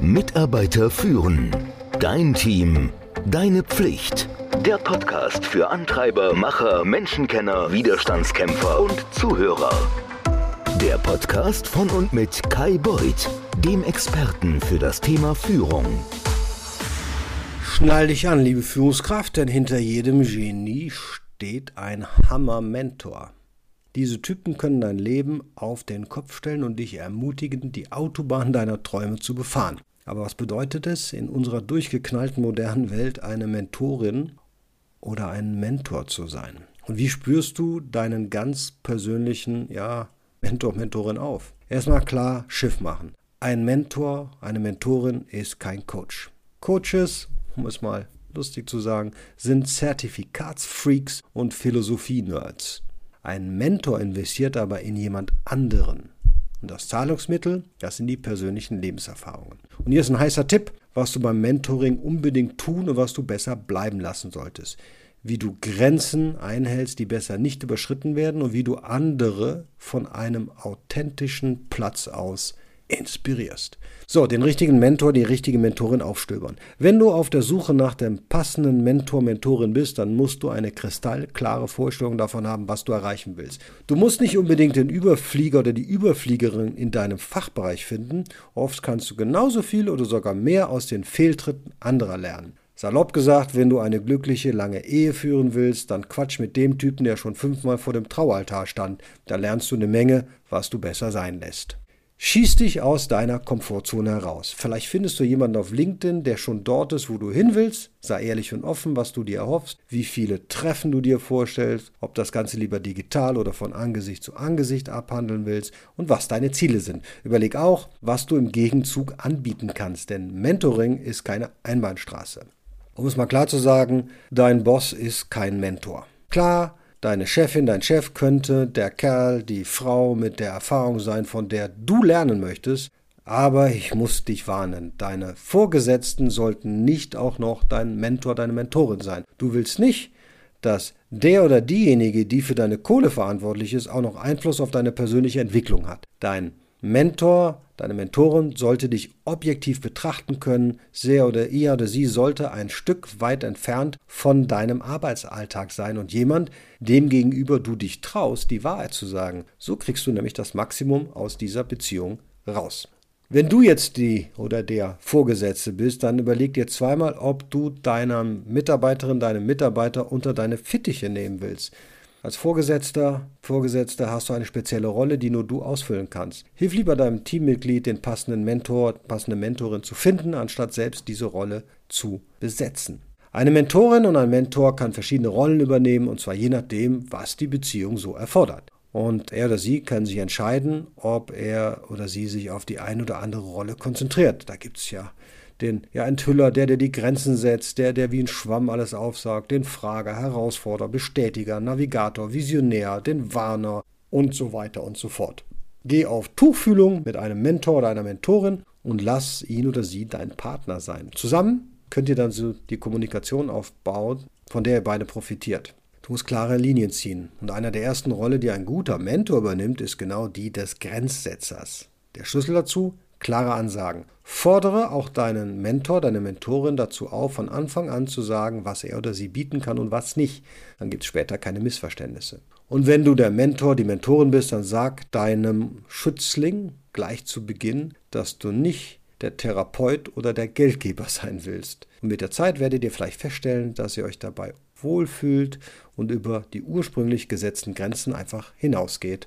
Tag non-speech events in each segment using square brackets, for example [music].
Mitarbeiter führen. Dein Team. Deine Pflicht. Der Podcast für Antreiber, Macher, Menschenkenner, Widerstandskämpfer und Zuhörer. Der Podcast von und mit Kai Beuth, dem Experten für das Thema Führung. Schnall dich an, liebe Führungskraft, denn hinter jedem Genie steht ein Hammer-Mentor. Diese Typen können dein Leben auf den Kopf stellen und dich ermutigen, die Autobahn deiner Träume zu befahren. Aber was bedeutet es, in unserer durchgeknallten modernen Welt eine Mentorin oder ein Mentor zu sein? Und wie spürst du deinen ganz persönlichen, ja, Mentor, Mentorin auf? Erstmal klar, Schiff machen. Ein Mentor, eine Mentorin ist kein Coach. Coaches, um es mal lustig zu sagen, sind Zertifikatsfreaks und Philosophie-Nerds. Ein Mentor investiert aber in jemand anderen. Und das Zahlungsmittel, das sind die persönlichen Lebenserfahrungen. Und hier ist ein heißer Tipp, was du beim Mentoring unbedingt tun und was du besser bleiben lassen solltest. Wie du Grenzen einhältst, die besser nicht überschritten werden und wie du andere von einem authentischen Platz aus inspirierst. So, den richtigen Mentor, die richtige Mentorin aufstöbern. Wenn du auf der Suche nach dem passenden Mentor, Mentorin bist, dann musst du eine kristallklare Vorstellung davon haben, was du erreichen willst. Du musst nicht unbedingt den Überflieger oder die Überfliegerin in deinem Fachbereich finden. Oft kannst du genauso viel oder sogar mehr aus den Fehltritten anderer lernen. Salopp gesagt, wenn du eine glückliche, lange Ehe führen willst, dann quatsch mit dem Typen, der schon fünfmal vor dem Traualtar stand. Da lernst du eine Menge, was du besser sein lässt. Schieß dich aus deiner Komfortzone heraus. Vielleicht findest du jemanden auf LinkedIn, der schon dort ist, wo du hin willst. Sei ehrlich und offen, was du dir erhoffst, wie viele Treffen du dir vorstellst, ob das Ganze lieber digital oder von Angesicht zu Angesicht abhandeln willst und was deine Ziele sind. Überleg auch, was du im Gegenzug anbieten kannst, denn Mentoring ist keine Einbahnstraße. Um es mal klar zu sagen, dein Boss ist kein Mentor. Klar, Deine Chefin, dein Chef könnte der Kerl, die Frau mit der Erfahrung sein, von der du lernen möchtest, aber ich muss dich warnen, deine Vorgesetzten sollten nicht auch noch dein Mentor, deine Mentorin sein. Du willst nicht, dass der oder diejenige, die für deine Kohle verantwortlich ist, auch noch Einfluss auf deine persönliche Entwicklung hat. Dein Mentor, deine Mentorin sollte dich objektiv betrachten können. sehr oder er oder sie sollte ein Stück weit entfernt von deinem Arbeitsalltag sein und jemand, dem gegenüber du dich traust, die Wahrheit zu sagen. So kriegst du nämlich das Maximum aus dieser Beziehung raus. Wenn du jetzt die oder der Vorgesetzte bist, dann überleg dir zweimal, ob du deiner Mitarbeiterin, deinem Mitarbeiter unter deine Fittiche nehmen willst. Als Vorgesetzter, Vorgesetzter hast du eine spezielle Rolle, die nur du ausfüllen kannst. Hilf lieber deinem Teammitglied, den passenden Mentor, passende Mentorin zu finden, anstatt selbst diese Rolle zu besetzen. Eine Mentorin und ein Mentor kann verschiedene Rollen übernehmen, und zwar je nachdem, was die Beziehung so erfordert. Und er oder sie kann sich entscheiden, ob er oder sie sich auf die eine oder andere Rolle konzentriert. Da gibt es ja den ja, Enthüller, der, der die Grenzen setzt, der, der wie ein Schwamm alles aufsagt, den Frager, Herausforderer, Bestätiger, Navigator, Visionär, den Warner und so weiter und so fort. Geh auf Tuchfühlung mit einem Mentor oder einer Mentorin und lass ihn oder sie dein Partner sein. Zusammen könnt ihr dann so die Kommunikation aufbauen, von der ihr beide profitiert. Du musst klare Linien ziehen. Und einer der ersten Rolle, die ein guter Mentor übernimmt, ist genau die des Grenzsetzers. Der Schlüssel dazu? Klare Ansagen. Fordere auch deinen Mentor, deine Mentorin dazu auf, von Anfang an zu sagen, was er oder sie bieten kann und was nicht. Dann gibt es später keine Missverständnisse. Und wenn du der Mentor, die Mentorin bist, dann sag deinem Schützling gleich zu Beginn, dass du nicht der Therapeut oder der Geldgeber [laughs] sein willst. Und mit der Zeit werdet ihr vielleicht feststellen, dass ihr euch dabei wohlfühlt und über die ursprünglich gesetzten Grenzen einfach hinausgeht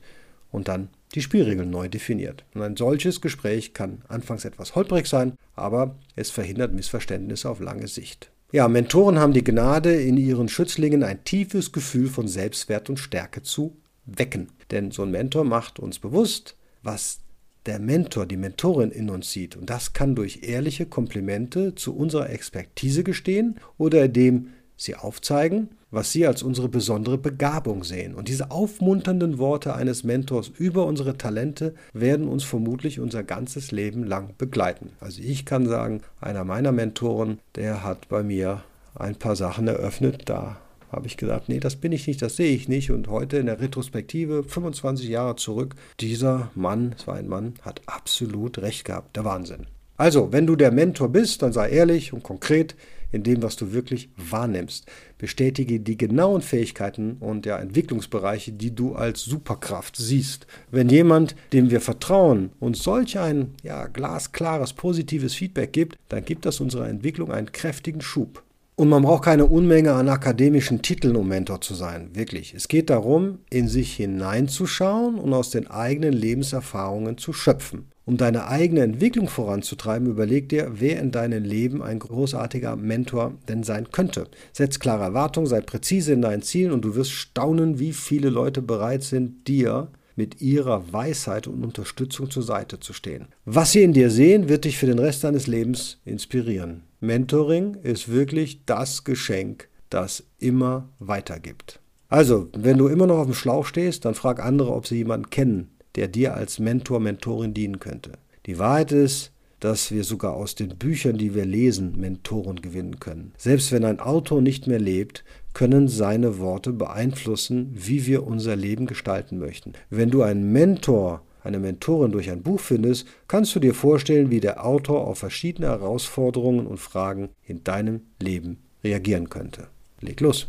und dann die Spielregeln neu definiert. Und ein solches Gespräch kann anfangs etwas holprig sein, aber es verhindert Missverständnisse auf lange Sicht. Ja, Mentoren haben die Gnade, in ihren Schützlingen ein tiefes Gefühl von Selbstwert und Stärke zu wecken. Denn so ein Mentor macht uns bewusst, was der Mentor, die Mentorin in uns sieht. Und das kann durch ehrliche Komplimente zu unserer Expertise gestehen oder indem sie aufzeigen, was sie als unsere besondere Begabung sehen. Und diese aufmunternden Worte eines Mentors über unsere Talente werden uns vermutlich unser ganzes Leben lang begleiten. Also ich kann sagen, einer meiner Mentoren, der hat bei mir ein paar Sachen eröffnet, da habe ich gesagt, nee, das bin ich nicht, das sehe ich nicht. Und heute in der Retrospektive, 25 Jahre zurück, dieser Mann, es war ein Mann, hat absolut recht gehabt. Der Wahnsinn. Also, wenn du der Mentor bist, dann sei ehrlich und konkret in dem, was du wirklich wahrnimmst. Bestätige die genauen Fähigkeiten und ja, Entwicklungsbereiche, die du als Superkraft siehst. Wenn jemand, dem wir vertrauen, uns solch ein ja, glasklares, positives Feedback gibt, dann gibt das unserer Entwicklung einen kräftigen Schub. Und man braucht keine Unmenge an akademischen Titeln, um Mentor zu sein. Wirklich. Es geht darum, in sich hineinzuschauen und aus den eigenen Lebenserfahrungen zu schöpfen. Um deine eigene Entwicklung voranzutreiben, überleg dir, wer in deinem Leben ein großartiger Mentor denn sein könnte. Setz klare Erwartungen, sei präzise in deinen Zielen und du wirst staunen, wie viele Leute bereit sind, dir mit ihrer Weisheit und Unterstützung zur Seite zu stehen. Was sie in dir sehen, wird dich für den Rest deines Lebens inspirieren. Mentoring ist wirklich das Geschenk, das immer weitergibt. Also, wenn du immer noch auf dem Schlauch stehst, dann frag andere, ob sie jemanden kennen, der dir als Mentor, Mentorin dienen könnte. Die Wahrheit ist, dass wir sogar aus den Büchern, die wir lesen, Mentoren gewinnen können. Selbst wenn ein Autor nicht mehr lebt, können seine Worte beeinflussen, wie wir unser Leben gestalten möchten. Wenn du einen Mentor, eine Mentorin durch ein Buch findest, kannst du dir vorstellen, wie der Autor auf verschiedene Herausforderungen und Fragen in deinem Leben reagieren könnte. Leg los.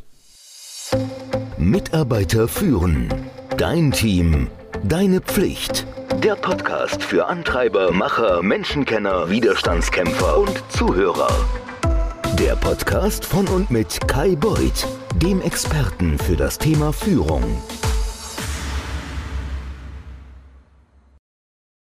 Mitarbeiter führen. Dein Team Deine Pflicht. Der Podcast für Antreiber, Macher, Menschenkenner, Widerstandskämpfer und Zuhörer. Der Podcast von und mit Kai Beuth, dem Experten für das Thema Führung.